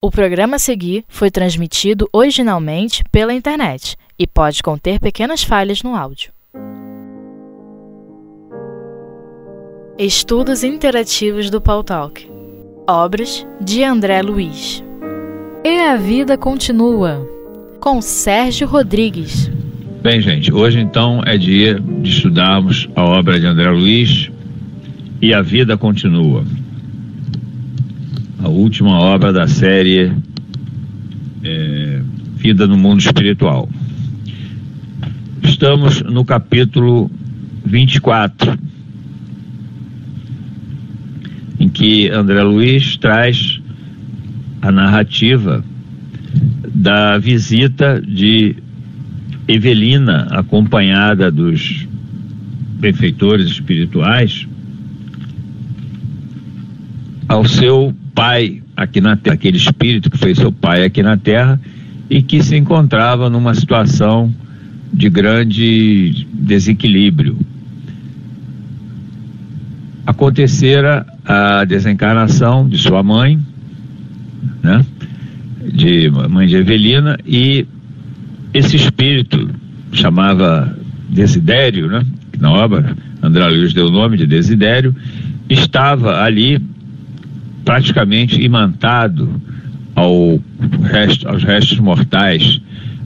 O programa a seguir foi transmitido originalmente pela internet e pode conter pequenas falhas no áudio. Estudos Interativos do Paul Talk. Obras de André Luiz. E a Vida Continua com Sérgio Rodrigues. Bem, gente, hoje então é dia de estudarmos a obra de André Luiz E a Vida Continua a última obra da série é, Vida no Mundo Espiritual. Estamos no capítulo 24, em que André Luiz traz a narrativa da visita de Evelina, acompanhada dos benfeitores espirituais, ao seu pai aqui na terra, aquele espírito que foi seu pai aqui na terra e que se encontrava numa situação de grande desequilíbrio. Acontecera a desencarnação de sua mãe, né? De mãe de Evelina e esse espírito chamava Desidério, né? Na obra André Luiz deu o nome de Desidério, estava ali praticamente imantado ao resto, aos restos mortais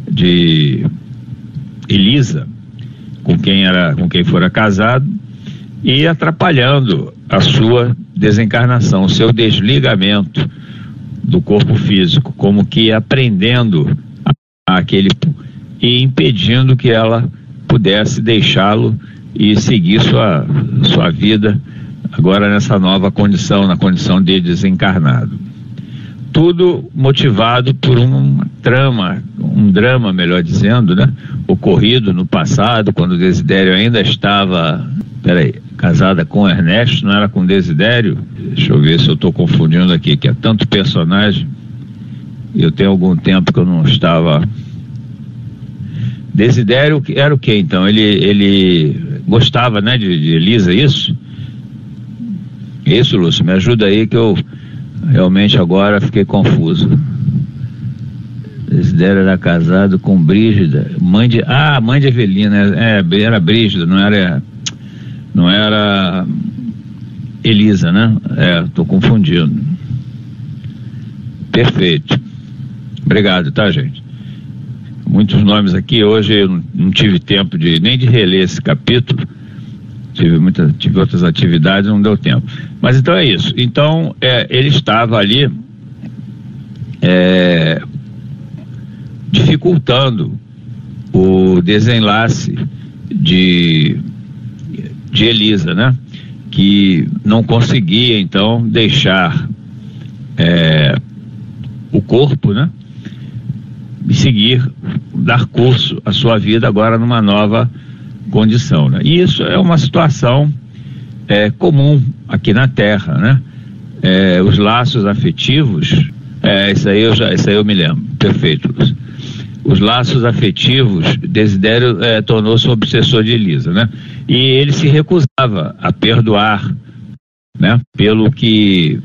de Elisa, com quem era, com quem fora casado, e atrapalhando a sua desencarnação, o seu desligamento do corpo físico, como que aprendendo aquele e impedindo que ela pudesse deixá-lo e seguir sua, sua vida agora nessa nova condição, na condição de desencarnado. Tudo motivado por um trama, um drama, melhor dizendo, né? Ocorrido no passado, quando Desidério ainda estava, peraí, casada com Ernesto, não era com Desidério? Deixa eu ver se eu estou confundindo aqui, que é tanto personagem. Eu tenho algum tempo que eu não estava. Desidério era o que então? Ele, ele gostava, né, de, de Elisa, isso? Isso, Lúcio, me ajuda aí que eu realmente agora fiquei confuso. Desidério era casado com Brígida, mãe de. Ah, mãe de Evelina, é, era Brígida, não era. Não era Elisa, né? É, tô confundindo. Perfeito. Obrigado, tá, gente? Muitos nomes aqui. Hoje eu não tive tempo de nem de reler esse capítulo tive, muita, tive outras atividades, não deu tempo. Mas então é isso. Então, é, ele estava ali é, dificultando o desenlace de, de Elisa, né? Que não conseguia, então, deixar é, o corpo, né? E seguir, dar curso à sua vida agora numa nova condição. Né? E isso é uma situação é, comum aqui na Terra, né? É, os laços afetivos, é, isso aí eu já, isso aí eu me lembro, perfeito. Os laços afetivos, Desidério é, tornou-se um obsessor de Elisa, né? E ele se recusava a perdoar, né? Pelo que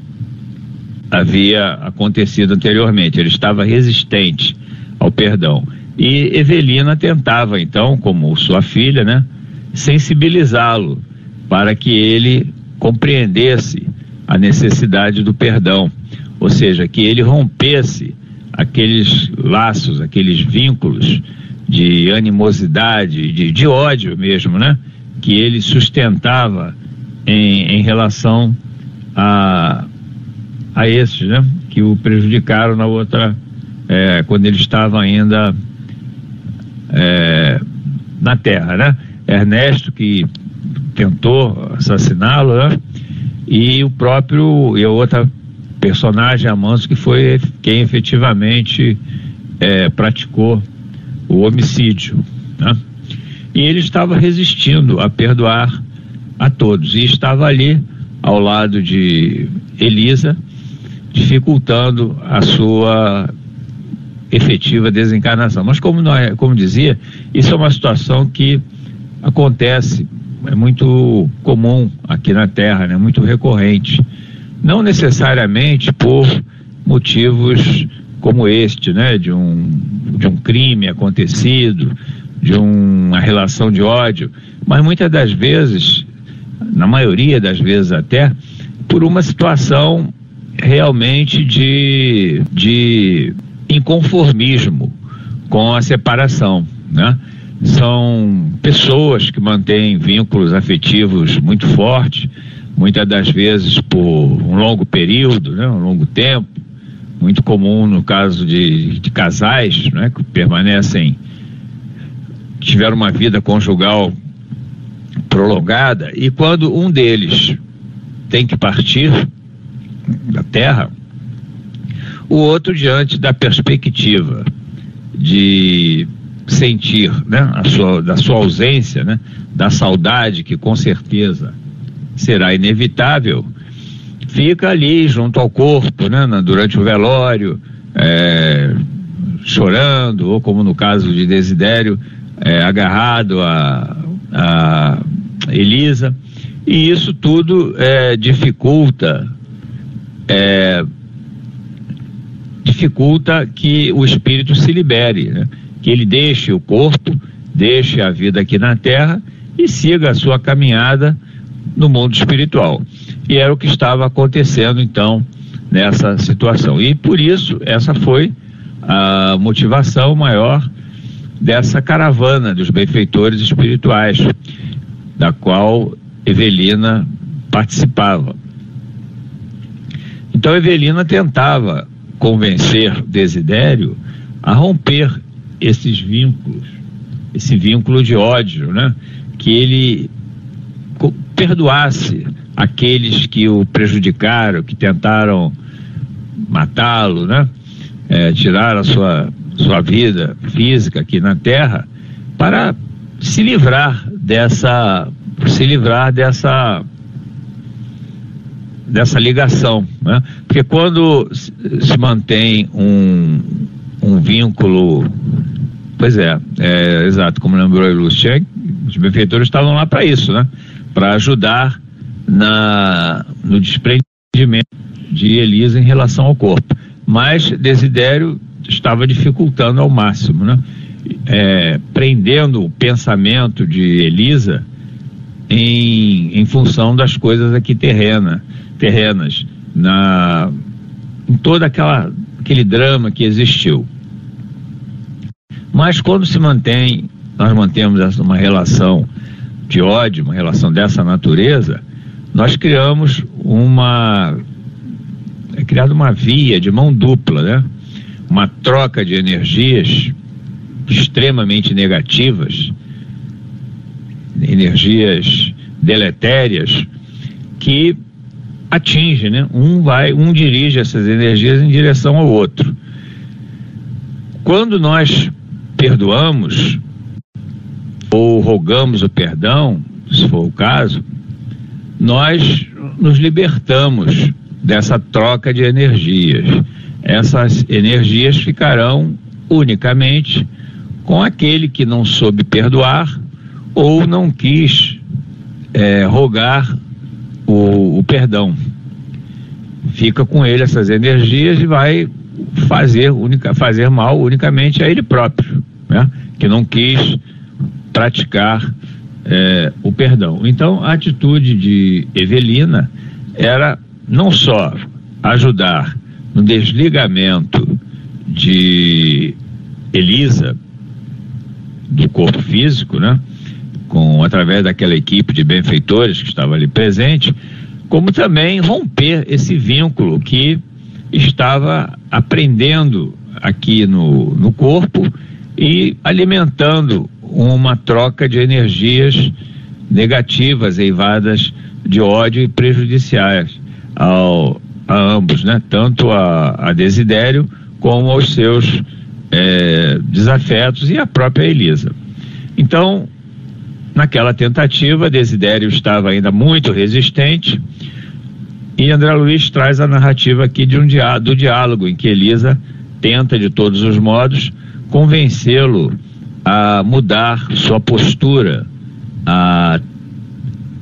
havia acontecido anteriormente. Ele estava resistente ao perdão. E Evelina tentava, então, como sua filha, né, sensibilizá-lo para que ele compreendesse a necessidade do perdão, ou seja, que ele rompesse aqueles laços, aqueles vínculos de animosidade, de, de ódio mesmo, né, que ele sustentava em, em relação a, a esses, né, que o prejudicaram na outra, é, quando ele estava ainda é, na Terra, né? Ernesto que tentou assassiná-lo, né? E o próprio e a outra personagem, Amanso, que foi quem efetivamente é, praticou o homicídio, né? E ele estava resistindo a perdoar a todos e estava ali ao lado de Elisa, dificultando a sua efetiva desencarnação. Mas como, nós, como dizia, isso é uma situação que acontece, é muito comum aqui na Terra, né? muito recorrente. Não necessariamente por motivos como este, né, de um, de um crime acontecido, de um, uma relação de ódio, mas muitas das vezes, na maioria das vezes até, por uma situação realmente de, de inconformismo com a separação, né? São pessoas que mantêm vínculos afetivos muito fortes, muitas das vezes por um longo período, né? um longo tempo, muito comum no caso de, de casais né? que permanecem, tiveram uma vida conjugal prolongada, e quando um deles tem que partir da terra, o outro, diante da perspectiva de sentir né, a sua, da sua ausência, né, da saudade que com certeza será inevitável, fica ali junto ao corpo, né, durante o velório, é, chorando, ou como no caso de Desidério, é, agarrado a, a Elisa. E isso tudo é, dificulta é, dificulta que o espírito se libere, né? que ele deixe o corpo, deixe a vida aqui na Terra e siga a sua caminhada no mundo espiritual. E era o que estava acontecendo então nessa situação. E por isso essa foi a motivação maior dessa caravana dos benfeitores espirituais, da qual Evelina participava. Então Evelina tentava convencer Desidério a romper esses vínculos, esse vínculo de ódio, né? Que ele perdoasse aqueles que o prejudicaram, que tentaram matá-lo, né? É, tirar a sua, sua vida física aqui na Terra, para se livrar dessa, se livrar dessa dessa ligação, né? Porque quando se mantém um, um vínculo, pois é, é exato, como lembrou o Lucien, os benfeitores estavam lá para isso, né? Para ajudar na, no desprendimento de Elisa em relação ao corpo. Mas Desidério estava dificultando ao máximo, né? É, prendendo o pensamento de Elisa em, em função das coisas aqui terrena, terrenas, na, em todo aquela, aquele drama que existiu. Mas quando se mantém, nós mantemos uma relação de ódio, uma relação dessa natureza, nós criamos uma. É criada uma via de mão dupla, né? Uma troca de energias extremamente negativas, energias deletérias, que atinge, né? Um vai, um dirige essas energias em direção ao outro. Quando nós perdoamos ou rogamos o perdão, se for o caso, nós nos libertamos dessa troca de energias. Essas energias ficarão unicamente com aquele que não soube perdoar ou não quis é, rogar o, o perdão. Fica com ele essas energias e vai fazer, única, fazer mal unicamente a ele próprio, né? que não quis praticar é, o perdão. Então, a atitude de Evelina era não só ajudar no desligamento de Elisa do corpo físico, né? Com através daquela equipe de benfeitores que estava ali presente, como também romper esse vínculo que estava aprendendo aqui no, no corpo e alimentando uma troca de energias negativas, eivadas de ódio e prejudiciais ao, a ambos, né? tanto a, a Desidério como aos seus é, desafetos e a própria Elisa. Então, Naquela tentativa, Desidério estava ainda muito resistente e André Luiz traz a narrativa aqui de um diá do diálogo em que Elisa tenta de todos os modos convencê-lo a mudar sua postura, a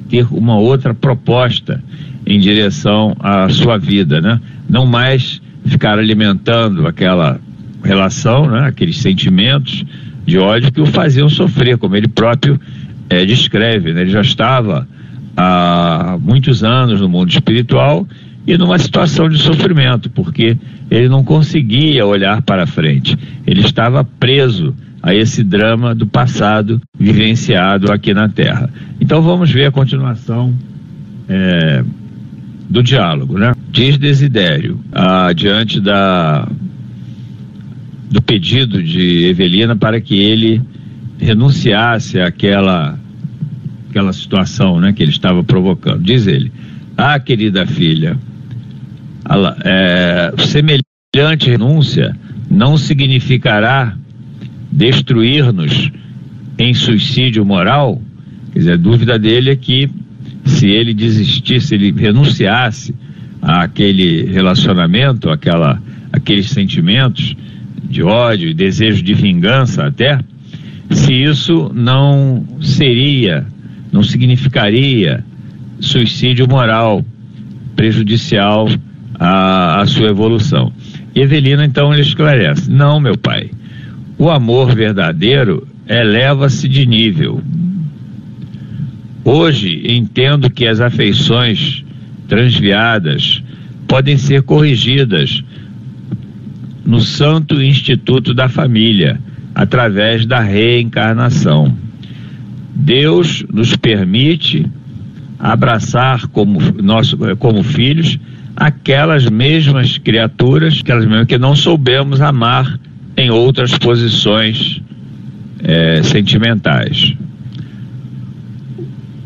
ter uma outra proposta em direção à sua vida, né? Não mais ficar alimentando aquela relação, né, aqueles sentimentos de ódio que o faziam sofrer, como ele próprio é, descreve. Né? Ele já estava há muitos anos no mundo espiritual e numa situação de sofrimento, porque ele não conseguia olhar para frente. Ele estava preso a esse drama do passado vivenciado aqui na Terra. Então vamos ver a continuação é, do diálogo, né? Diz Desidério, ah, diante da, do pedido de Evelina para que ele renunciasse àquela, àquela situação né, que ele estava provocando. Diz ele, ah, querida filha, é, semelhante renúncia não significará destruir-nos em suicídio moral? Quer dizer, a dúvida dele é que se ele desistisse, se ele renunciasse àquele relacionamento, àquela, aqueles sentimentos de ódio e desejo de vingança até, se isso não seria, não significaria suicídio moral prejudicial à, à sua evolução. E Evelina então ele esclarece: não, meu pai, o amor verdadeiro eleva-se de nível. Hoje entendo que as afeições transviadas podem ser corrigidas no Santo Instituto da Família, através da reencarnação. Deus nos permite abraçar como, nosso, como filhos aquelas mesmas criaturas, aquelas mesmas que não soubemos amar em outras posições é, sentimentais.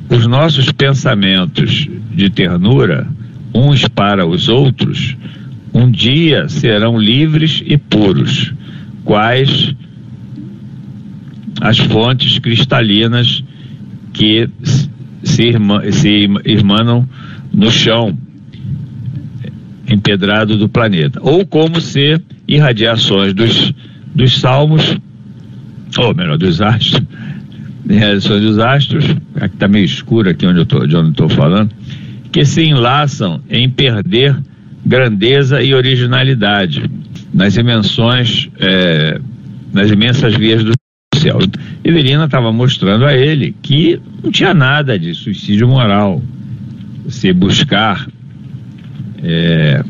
Os nossos pensamentos de ternura, uns para os outros, um dia serão livres e puros, quais as fontes cristalinas que se, irma, se irmanam no chão empedrado do planeta, ou como ser irradiações dos, dos salmos, ou melhor, dos astros, irradiações dos astros, que está meio escuro aqui onde eu de onde estou falando, que se enlaçam em perder grandeza e originalidade nas dimensões, é, nas imensas vias do céu. Evelina estava mostrando a ele que não tinha nada de suicídio moral. Você buscar é,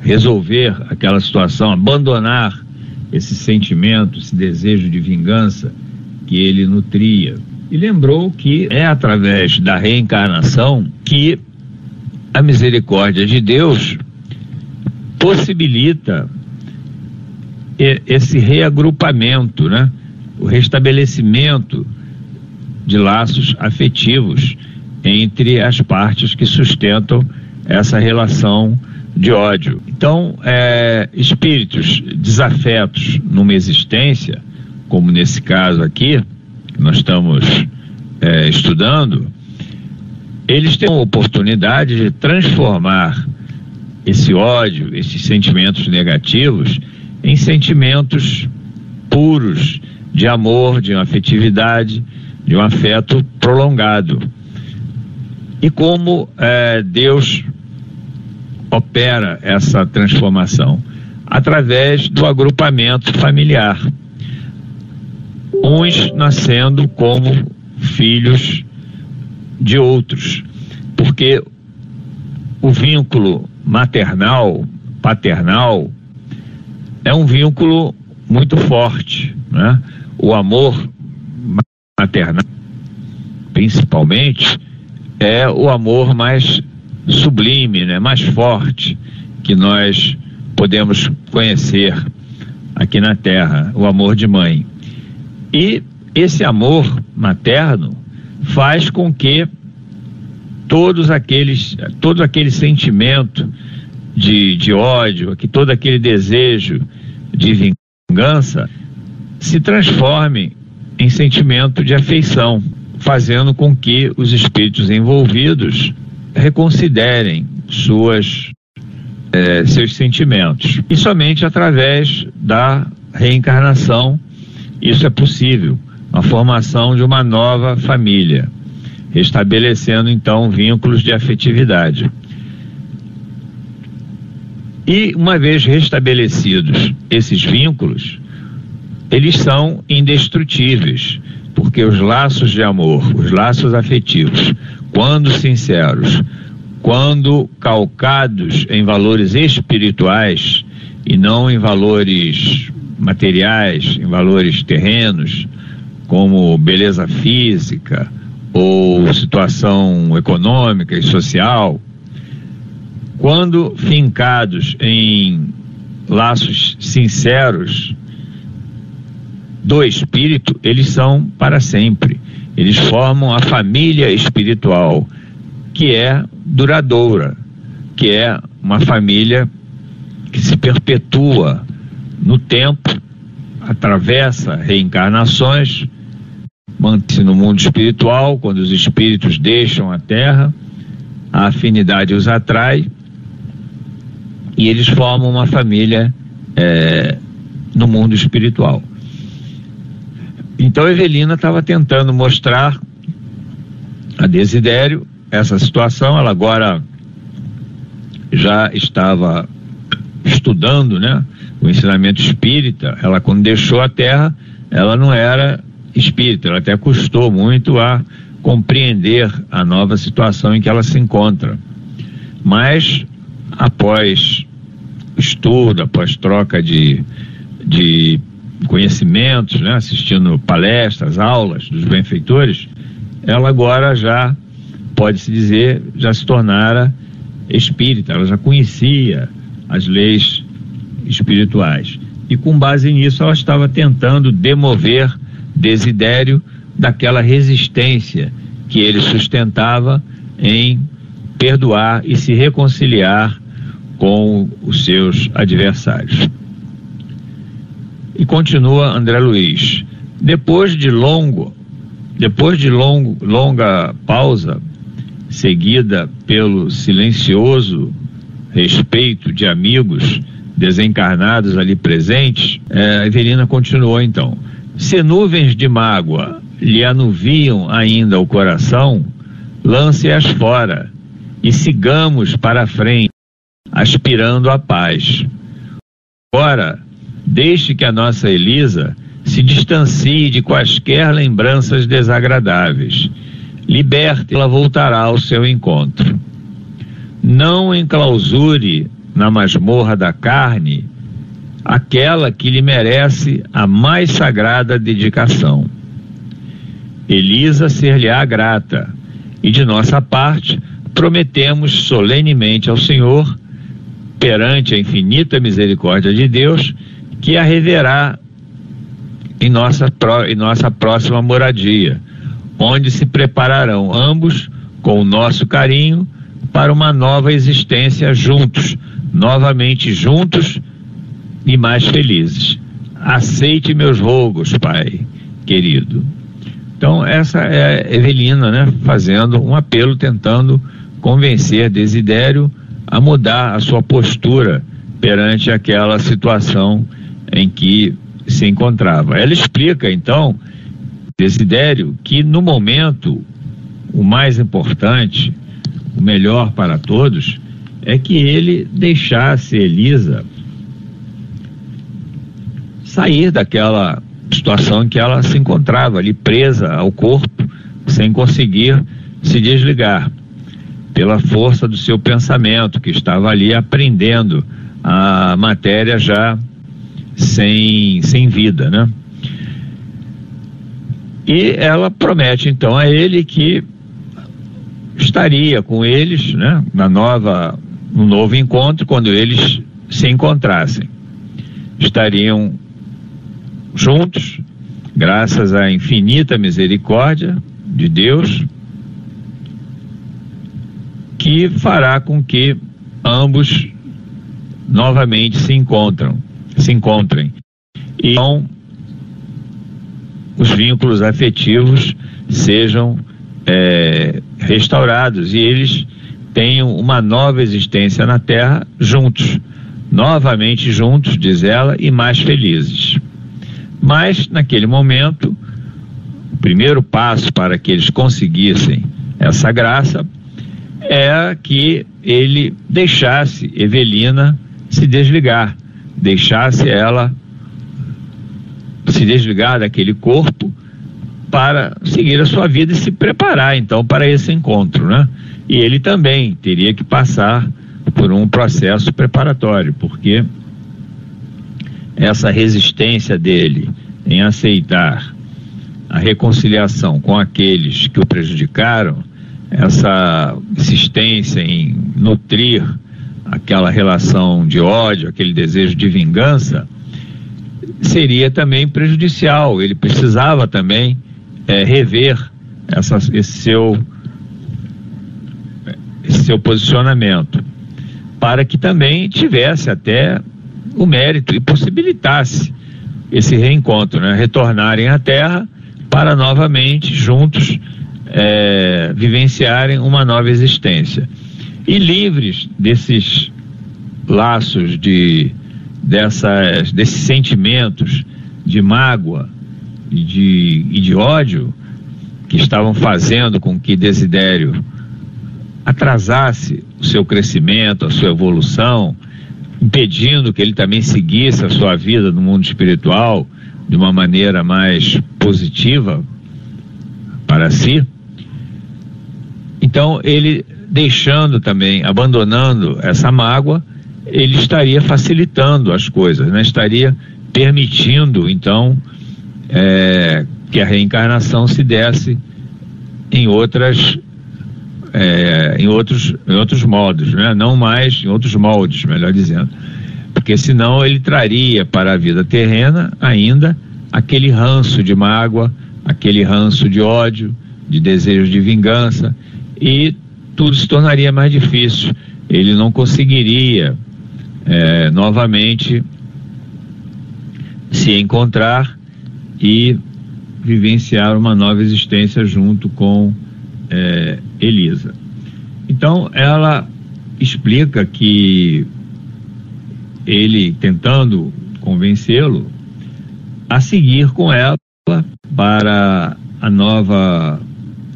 resolver aquela situação, abandonar esse sentimento, esse desejo de vingança que ele nutria. E lembrou que é através da reencarnação que a misericórdia de Deus possibilita esse reagrupamento, né? O restabelecimento de laços afetivos entre as partes que sustentam essa relação de ódio. Então, é, espíritos desafetos numa existência, como nesse caso aqui, que nós estamos é, estudando, eles têm a oportunidade de transformar esse ódio, esses sentimentos negativos, em sentimentos puros de amor, de uma afetividade, de um afeto prolongado. E como é, Deus opera essa transformação? Através do agrupamento familiar. Uns nascendo como filhos de outros, porque o vínculo maternal, paternal, é um vínculo muito forte, né? O amor maternal, principalmente, é o amor mais sublime, né? Mais forte que nós podemos conhecer aqui na Terra, o amor de mãe. E esse amor materno faz com que todos aqueles, todo aquele sentimento de, de ódio, que todo aquele desejo de vingança se transforme em sentimento de afeição, fazendo com que os espíritos envolvidos reconsiderem suas, eh, seus sentimentos. E somente através da reencarnação isso é possível, a formação de uma nova família estabelecendo então vínculos de afetividade. E uma vez restabelecidos esses vínculos, eles são indestrutíveis, porque os laços de amor, os laços afetivos, quando sinceros, quando calcados em valores espirituais e não em valores materiais, em valores terrenos, como beleza física ou situação econômica e social, quando fincados em laços sinceros do espírito, eles são para sempre. Eles formam a família espiritual, que é duradoura, que é uma família que se perpetua no tempo, atravessa reencarnações, mantém-se no mundo espiritual, quando os espíritos deixam a terra, a afinidade os atrai e eles formam uma família é, no mundo espiritual. Então Evelina estava tentando mostrar a Desidério essa situação, ela agora já estava estudando, né, o ensinamento espírita, ela quando deixou a terra, ela não era espírita, ela até custou muito a compreender a nova situação em que ela se encontra. Mas após estudo, após troca de, de conhecimentos, né, assistindo palestras, aulas dos benfeitores, ela agora já, pode-se dizer, já se tornara espírita, ela já conhecia as leis espirituais. E com base nisso, ela estava tentando demover Desidério daquela resistência que ele sustentava em perdoar e se reconciliar com os seus adversários. E continua André Luiz. Depois de longo, depois de longo, longa pausa, seguida pelo silencioso respeito de amigos desencarnados ali presentes, é, Evelina continuou então. Se nuvens de mágoa lhe anuviam ainda o coração, lance-as fora e sigamos para a frente, aspirando à paz. Ora, deixe que a nossa Elisa se distancie de quaisquer lembranças desagradáveis. Liberte, ela voltará ao seu encontro. Não enclausure na masmorra da carne aquela que lhe merece a mais sagrada dedicação. Elisa ser-lhe-á grata, e de nossa parte prometemos solenemente ao Senhor, perante a infinita misericórdia de Deus, que a reverá em nossa, em nossa próxima moradia, onde se prepararão ambos, com o nosso carinho, para uma nova existência juntos, novamente juntos e mais felizes. Aceite meus rogos, Pai querido. Então, essa é Evelina, né, fazendo um apelo, tentando convencer Desidério a mudar a sua postura perante aquela situação em que se encontrava. Ela explica, então, Desidério, que no momento o mais importante, o melhor para todos, é que ele deixasse Elisa sair daquela situação em que ela se encontrava ali presa ao corpo, sem conseguir se desligar, pela força do seu pensamento, que estava ali aprendendo a matéria já sem, sem vida, né? E ela promete então a ele que estaria com eles, né, na nova, no novo encontro, quando eles se encontrassem. Estariam juntos, graças à infinita misericórdia de Deus, que fará com que ambos novamente se encontram se encontrem. E então, os vínculos afetivos sejam é, restaurados e eles tenham uma nova existência na Terra juntos, novamente juntos, diz ela, e mais felizes. Mas, naquele momento, o primeiro passo para que eles conseguissem essa graça é que ele deixasse Evelina se desligar, deixasse ela se desligar daquele corpo para seguir a sua vida e se preparar então para esse encontro, né? E ele também teria que passar por um processo preparatório, porque essa resistência dele em aceitar a reconciliação com aqueles que o prejudicaram, essa insistência em nutrir aquela relação de ódio, aquele desejo de vingança, seria também prejudicial. Ele precisava também é, rever essa, esse, seu, esse seu posicionamento, para que também tivesse até o mérito e possibilitasse esse reencontro, né? retornarem à Terra para novamente juntos é, vivenciarem uma nova existência e livres desses laços de dessas desses sentimentos de mágoa e de, e de ódio que estavam fazendo com que Desidério atrasasse o seu crescimento, a sua evolução, impedindo que ele também seguisse a sua vida no mundo espiritual de uma maneira mais positiva para si. Então, ele deixando também, abandonando essa mágoa, ele estaria facilitando as coisas, né? estaria permitindo, então, é, que a reencarnação se desse em outras é, em outros em outros modos, né? não mais em outros moldes, melhor dizendo, porque senão ele traria para a vida terrena ainda aquele ranço de mágoa, aquele ranço de ódio, de desejo de vingança e tudo se tornaria mais difícil. Ele não conseguiria é, novamente se encontrar e vivenciar uma nova existência junto com é, Elisa. Então, ela explica que ele, tentando convencê-lo a seguir com ela para a nova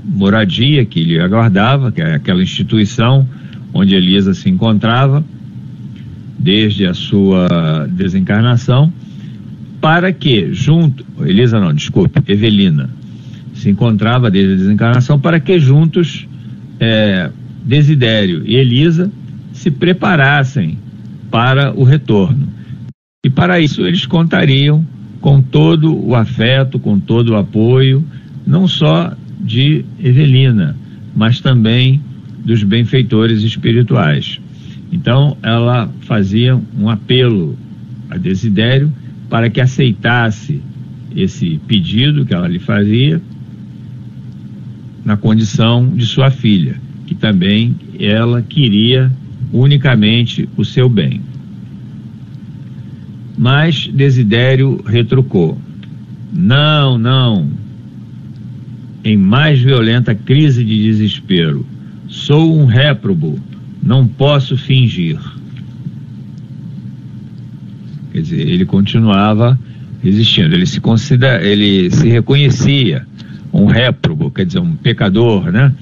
moradia que lhe aguardava, que é aquela instituição onde Elisa se encontrava desde a sua desencarnação, para que junto, Elisa não, desculpe, Evelina, se encontrava desde a desencarnação para que juntos é, Desidério e Elisa se preparassem para o retorno. E para isso eles contariam com todo o afeto, com todo o apoio, não só de Evelina, mas também dos benfeitores espirituais. Então, ela fazia um apelo a Desidério para que aceitasse esse pedido que ela lhe fazia na condição de sua filha, que também ela queria unicamente o seu bem. Mas Desidério retrucou: Não, não, em mais violenta crise de desespero. Sou um réprobo, não posso fingir. Quer dizer, ele continuava resistindo, ele se considera, ele se reconhecia um réprobo, quer dizer, um pecador, né?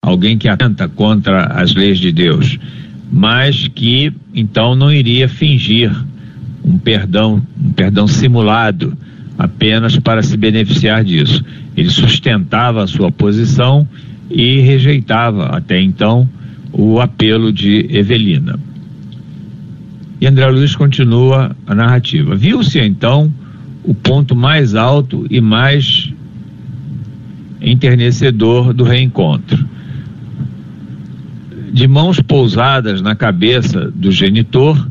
Alguém que atenta contra as leis de Deus, mas que então não iria fingir um perdão, um perdão simulado apenas para se beneficiar disso. Ele sustentava a sua posição e rejeitava até então o apelo de Evelina. E André Luiz continua a narrativa. Viu-se então o ponto mais alto e mais enternecedor do reencontro. De mãos pousadas na cabeça do genitor,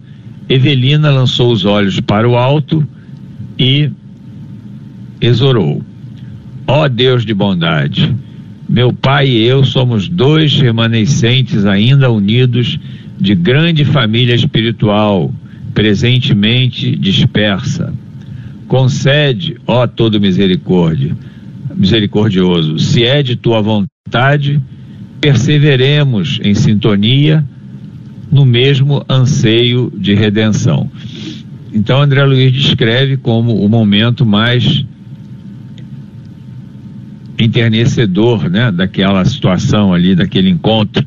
Evelina lançou os olhos para o alto e exorou: Ó oh Deus de bondade, meu pai e eu somos dois remanescentes ainda unidos de grande família espiritual, presentemente dispersa. Concede, ó todo misericórdia, misericordioso, se é de tua vontade, perseveremos em sintonia no mesmo anseio de redenção. Então André Luiz descreve como o momento mais enternecedor, né, daquela situação ali, daquele encontro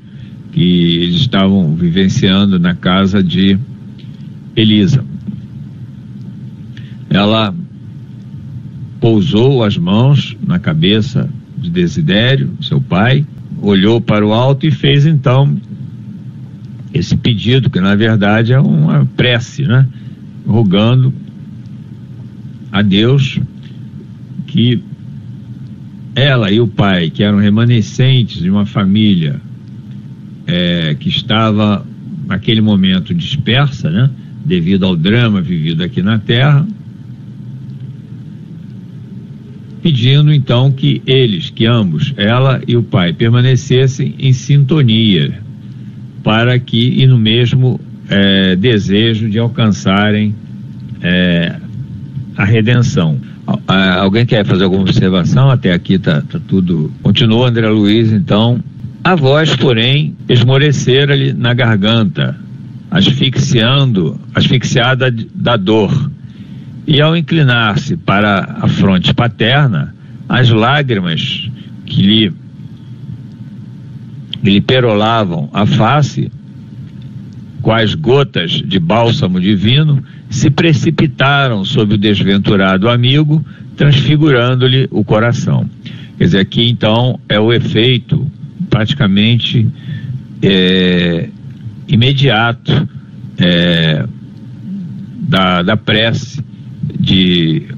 que eles estavam vivenciando na casa de Elisa. Ela pousou as mãos na cabeça de Desidério, seu pai, olhou para o alto e fez então esse pedido, que na verdade é uma prece, né? Rogando a Deus que ela e o pai, que eram remanescentes de uma família é, que estava naquele momento dispersa, né? Devido ao drama vivido aqui na Terra, pedindo então que eles, que ambos, ela e o pai, permanecessem em sintonia, para que, e no mesmo é, desejo de alcançarem é, a redenção. Alguém quer fazer alguma observação? Até aqui está tá tudo. Continua André Luiz, então. A voz, porém, esmorecera-lhe na garganta, asfixiando, asfixiada da dor e ao inclinar-se para a fronte paterna, as lágrimas que lhe, lhe perolavam a face, quais gotas de bálsamo divino, se precipitaram sobre o desventurado amigo, transfigurando-lhe o coração. Quer dizer, aqui então é o efeito praticamente é, imediato é, da, da prece de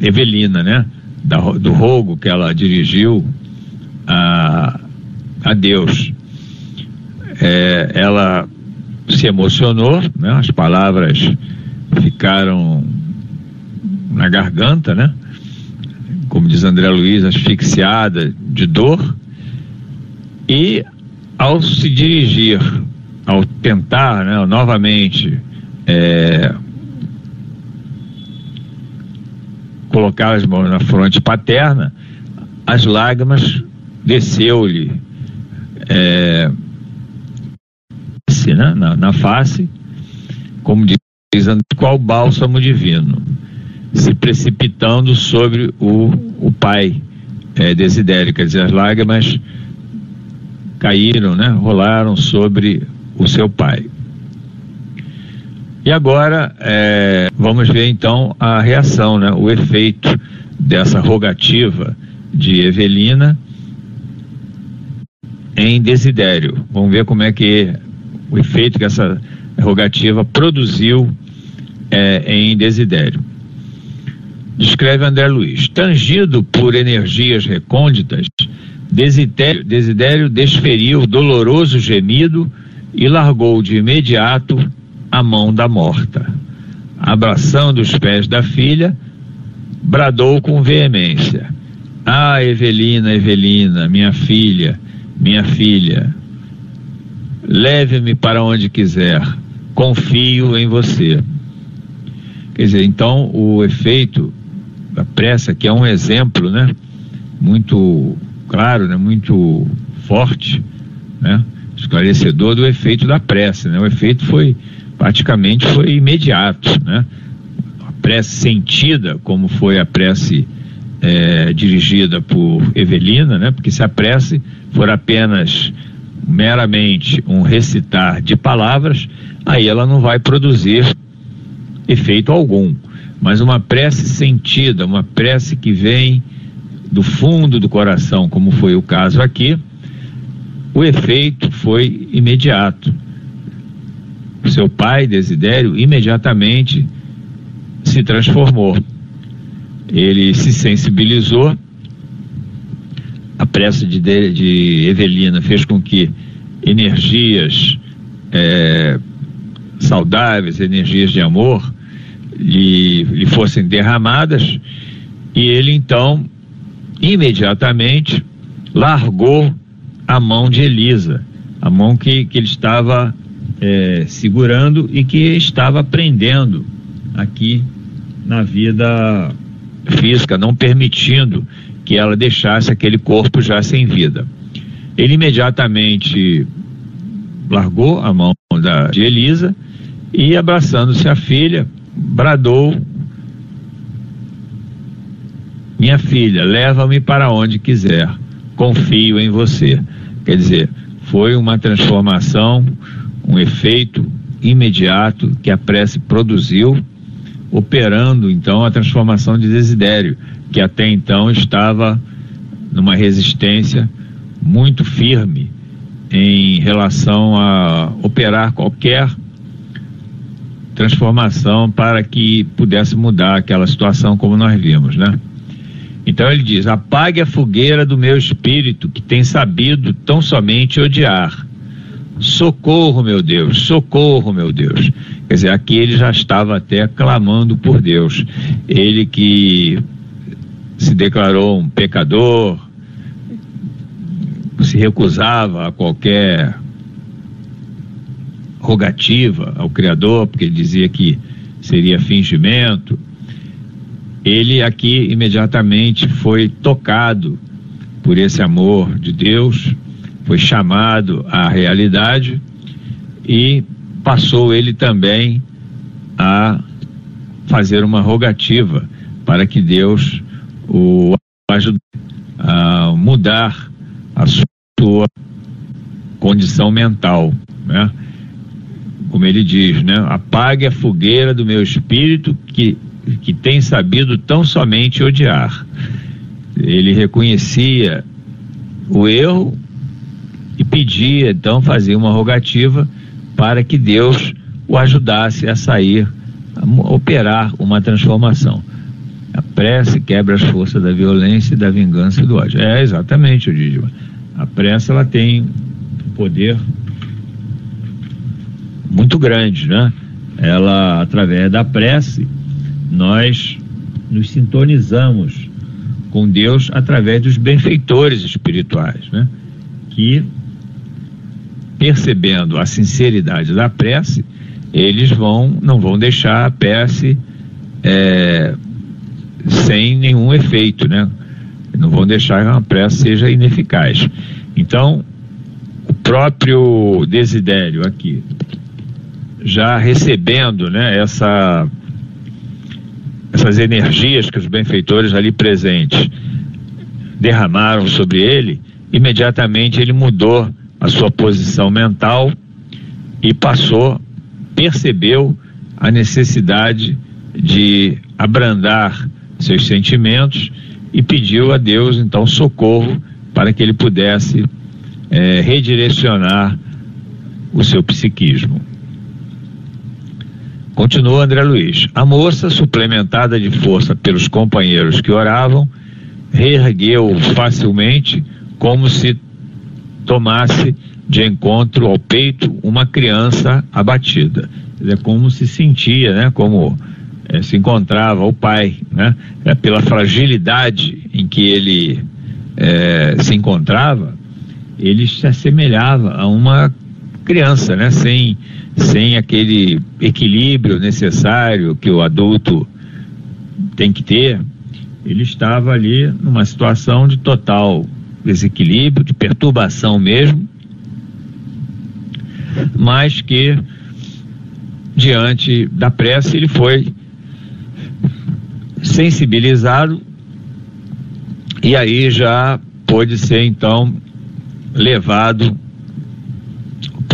Evelina, né? Da, do rogo que ela dirigiu a, a Deus. É, ela se emocionou, né? As palavras ficaram na garganta, né? Como diz André Luiz, asfixiada de dor. E ao se dirigir, ao tentar, né, novamente é, colocar as mãos na fronte paterna, as lágrimas desceu-lhe é, né, na, na, face, como diz qual bálsamo divino, se precipitando sobre o, o pai é, Desidério, quer dizer, as lágrimas caíram, né, rolaram sobre o seu pai. E agora é, vamos ver então a reação, né, o efeito dessa rogativa de Evelina em Desidério. Vamos ver como é que o efeito que essa rogativa produziu é, em Desidério. Descreve André Luiz. Tangido por energias recônditas, Desidério, Desidério desferiu doloroso gemido e largou de imediato a mão da morta. Abraçando os pés da filha, bradou com veemência: Ah, Evelina, Evelina, minha filha, minha filha, leve-me para onde quiser, confio em você. Quer dizer, então o efeito da pressa, que é um exemplo, né, muito claro, né, muito forte, né, esclarecedor do efeito da pressa, né? O efeito foi praticamente foi imediato, né? A prece sentida, como foi a prece é, dirigida por Evelina, né? Porque se a prece for apenas meramente um recitar de palavras, aí ela não vai produzir efeito algum. Mas uma prece sentida, uma prece que vem do fundo do coração, como foi o caso aqui, o efeito foi imediato seu pai, Desidério, imediatamente se transformou. Ele se sensibilizou, a pressa de, de Evelina fez com que energias é, saudáveis, energias de amor, lhe fossem derramadas, e ele então, imediatamente, largou a mão de Elisa, a mão que, que ele estava é, segurando e que estava aprendendo aqui na vida física, não permitindo que ela deixasse aquele corpo já sem vida. Ele imediatamente largou a mão da, de Elisa e, abraçando-se a filha, bradou: Minha filha, leva-me para onde quiser, confio em você. Quer dizer, foi uma transformação um efeito imediato que a prece produziu, operando então a transformação de Desidério, que até então estava numa resistência muito firme em relação a operar qualquer transformação para que pudesse mudar aquela situação como nós vimos, né? Então ele diz: apague a fogueira do meu espírito que tem sabido tão somente odiar. Socorro, meu Deus, socorro, meu Deus. Quer dizer, aqui ele já estava até clamando por Deus. Ele que se declarou um pecador, se recusava a qualquer rogativa ao Criador, porque ele dizia que seria fingimento. Ele aqui imediatamente foi tocado por esse amor de Deus, foi chamado à realidade e passou ele também a fazer uma rogativa para que Deus o ajude a mudar a sua condição mental, né? Como ele diz, né? Apague a fogueira do meu espírito que, que tem sabido tão somente odiar. Ele reconhecia o erro e pedia, então, fazia uma rogativa para que Deus o ajudasse a sair, a operar uma transformação. A prece quebra as forças da violência, da vingança e do ódio. É exatamente, Odídio. A prece ela tem poder muito grande, né? Ela, através da prece, nós nos sintonizamos com Deus através dos benfeitores espirituais, né? Que percebendo a sinceridade da prece, eles vão não vão deixar a prece é, sem nenhum efeito, né? Não vão deixar que a prece seja ineficaz. Então, o próprio Desidério aqui, já recebendo, né, essa, essas energias que os benfeitores ali presentes derramaram sobre ele, imediatamente ele mudou a sua posição mental e passou, percebeu a necessidade de abrandar seus sentimentos e pediu a Deus então socorro para que ele pudesse é, redirecionar o seu psiquismo. Continua André Luiz. A moça, suplementada de força pelos companheiros que oravam, reergueu facilmente, como se tomasse de encontro ao peito uma criança abatida. É como se sentia, né? Como é, se encontrava o pai, né? É, pela fragilidade em que ele é, se encontrava, ele se assemelhava a uma criança, né? Sem, sem aquele equilíbrio necessário que o adulto tem que ter. Ele estava ali numa situação de total desequilíbrio, de perturbação mesmo, mas que diante da prece ele foi sensibilizado e aí já pôde ser então levado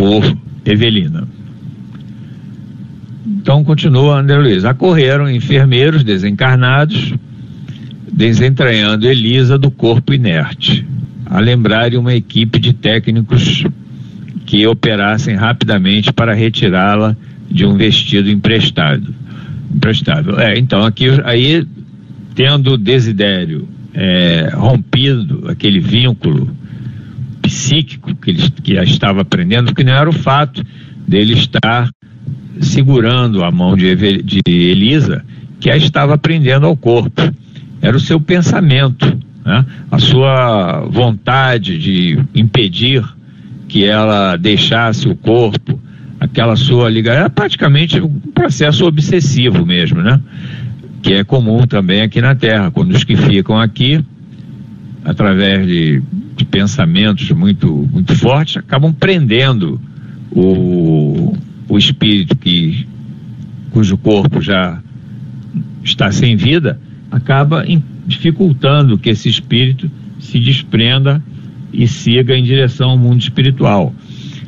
por Evelina. Então continua André Luiz. Acorreram enfermeiros desencarnados, desentranhando Elisa do corpo inerte, a lembrarem uma equipe de técnicos que operassem rapidamente para retirá-la de um vestido emprestado. Emprestável. É, então aqui aí tendo Desidério é, rompido aquele vínculo psíquico que ele que estava aprendendo, que não era o fato dele estar segurando a mão de, de Elisa, que a estava prendendo ao corpo. Era o seu pensamento, né? a sua vontade de impedir que ela deixasse o corpo, aquela sua ligação, era praticamente um processo obsessivo mesmo, né? que é comum também aqui na Terra. Quando os que ficam aqui, através de pensamentos muito, muito fortes, acabam prendendo o, o espírito que, cujo corpo já está sem vida, acaba dificultando que esse espírito se desprenda e siga em direção ao mundo espiritual.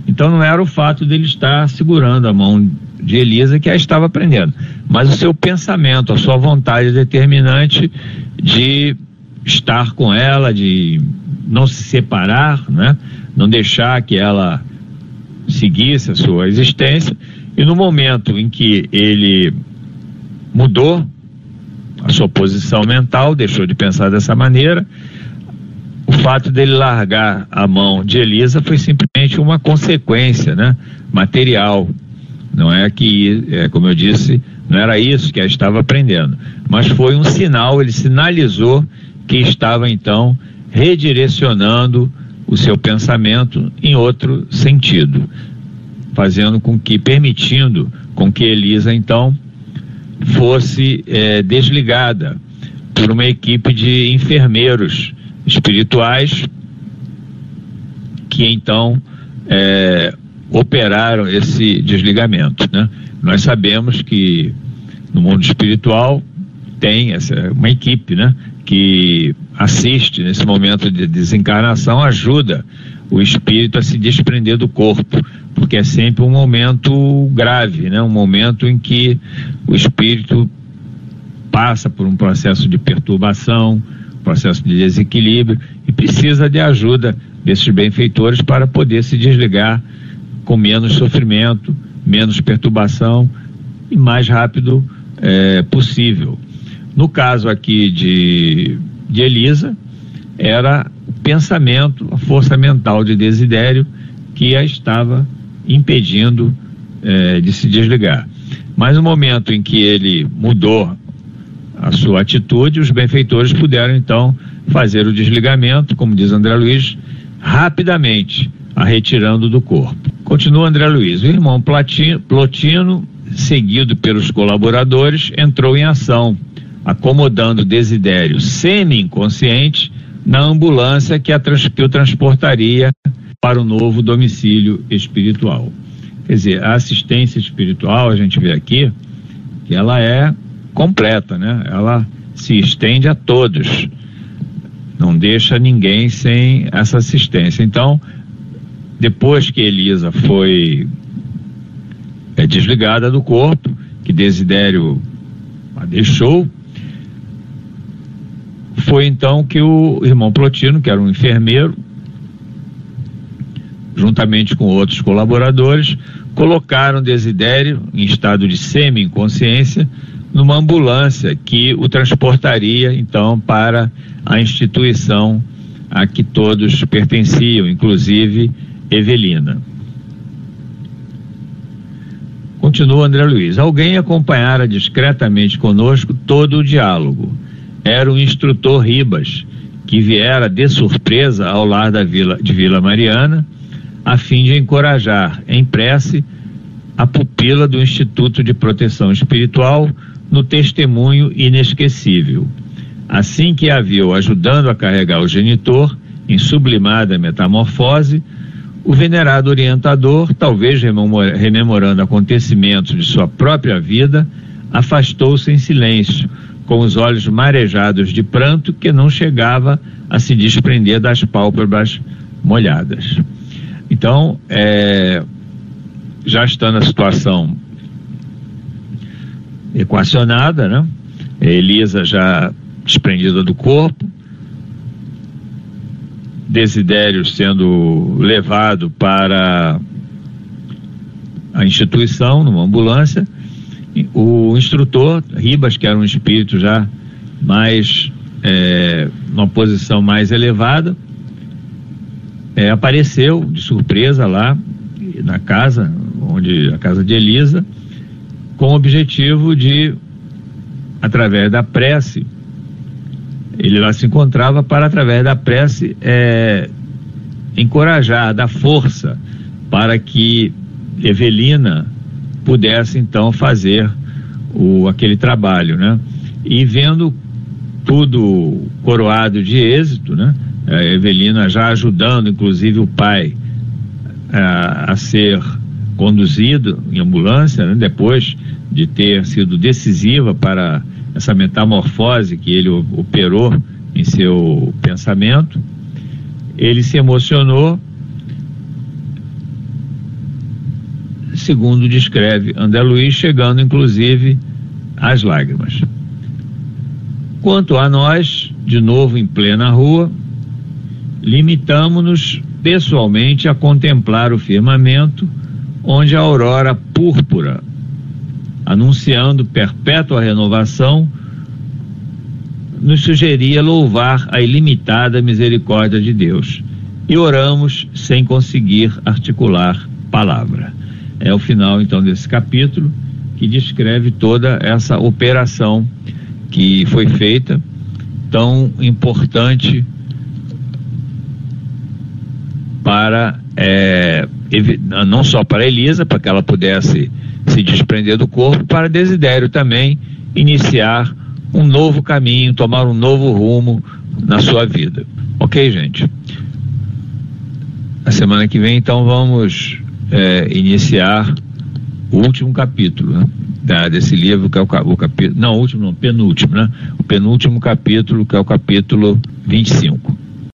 Então não era o fato dele estar segurando a mão de Elisa que a estava prendendo, mas o seu pensamento, a sua vontade determinante de estar com ela, de não se separar, né? não deixar que ela seguisse a sua existência. E no momento em que ele mudou a sua posição mental, deixou de pensar dessa maneira, o fato dele largar a mão de Elisa foi simplesmente uma consequência, né, material. Não é que, é, como eu disse, não era isso que ela estava aprendendo, mas foi um sinal, ele sinalizou que estava então redirecionando o seu pensamento em outro sentido, fazendo com que, permitindo com que Elisa então fosse é, desligada por uma equipe de enfermeiros espirituais que então é, operaram esse desligamento. Né? Nós sabemos que no mundo espiritual tem essa, uma equipe né, que assiste nesse momento de desencarnação, ajuda o espírito a se desprender do corpo, porque é sempre um momento grave, né? um momento em que o espírito passa por um processo de perturbação, processo de desequilíbrio e precisa de ajuda desses benfeitores para poder se desligar com menos sofrimento, menos perturbação e mais rápido é, possível. No caso aqui de, de Elisa, era o pensamento, a força mental de Desidério que a estava impedindo é, de se desligar. Mas no momento em que ele mudou a sua atitude, os benfeitores puderam então fazer o desligamento, como diz André Luiz, rapidamente, a retirando do corpo. Continua André Luiz. O irmão Platino, Plotino, seguido pelos colaboradores, entrou em ação, acomodando Desidério semi-inconsciente na ambulância que, a, que o transportaria para o novo domicílio espiritual. Quer dizer, a assistência espiritual, a gente vê aqui, que ela é completa, né? Ela se estende a todos, não deixa ninguém sem essa assistência. Então, depois que Elisa foi é, desligada do corpo, que Desidério a deixou, foi então que o irmão Plotino, que era um enfermeiro, juntamente com outros colaboradores, colocaram Desidério em estado de semi-inconsciência numa ambulância que o transportaria então para a instituição a que todos pertenciam, inclusive Evelina. Continua André Luiz. Alguém acompanhara discretamente conosco todo o diálogo. Era o instrutor Ribas, que viera de surpresa ao lar da vila, de Vila Mariana, a fim de encorajar em prece a pupila do Instituto de Proteção Espiritual no testemunho inesquecível. Assim que a viu ajudando a carregar o genitor, em sublimada metamorfose, o venerado orientador, talvez rememorando acontecimentos de sua própria vida, afastou-se em silêncio, com os olhos marejados de pranto que não chegava a se desprender das pálpebras molhadas. Então, é, já estando a situação equacionada, né? Elisa já desprendida do corpo, Desidério sendo levado para a instituição, numa ambulância, o instrutor, Ribas, que era um espírito já mais, é, numa posição mais elevada, é, apareceu de surpresa lá na casa, onde a casa de Elisa, com o objetivo de, através da prece, ele lá se encontrava para, através da prece, é, encorajar, dar força para que Evelina pudesse então fazer o, aquele trabalho, né? E vendo tudo coroado de êxito, né? A Evelina já ajudando, inclusive, o pai a, a ser conduzido em ambulância, né, depois de ter sido decisiva para essa metamorfose que ele operou em seu pensamento, ele se emocionou segundo descreve André Luiz, chegando inclusive às lágrimas. Quanto a nós, de novo em plena rua, limitamos-nos pessoalmente a contemplar o firmamento, onde a aurora púrpura, anunciando perpétua renovação, nos sugeria louvar a ilimitada misericórdia de Deus. E oramos sem conseguir articular palavra. É o final então desse capítulo que descreve toda essa operação que foi feita, tão importante para é, não só para Elisa, para que ela pudesse se desprender do corpo, para Desidério também iniciar um novo caminho, tomar um novo rumo na sua vida. Ok, gente? A semana que vem, então, vamos é, iniciar o último capítulo né, desse livro, que é o, o capítulo. Não, último, não, penúltimo, né? O penúltimo capítulo, que é o capítulo 25.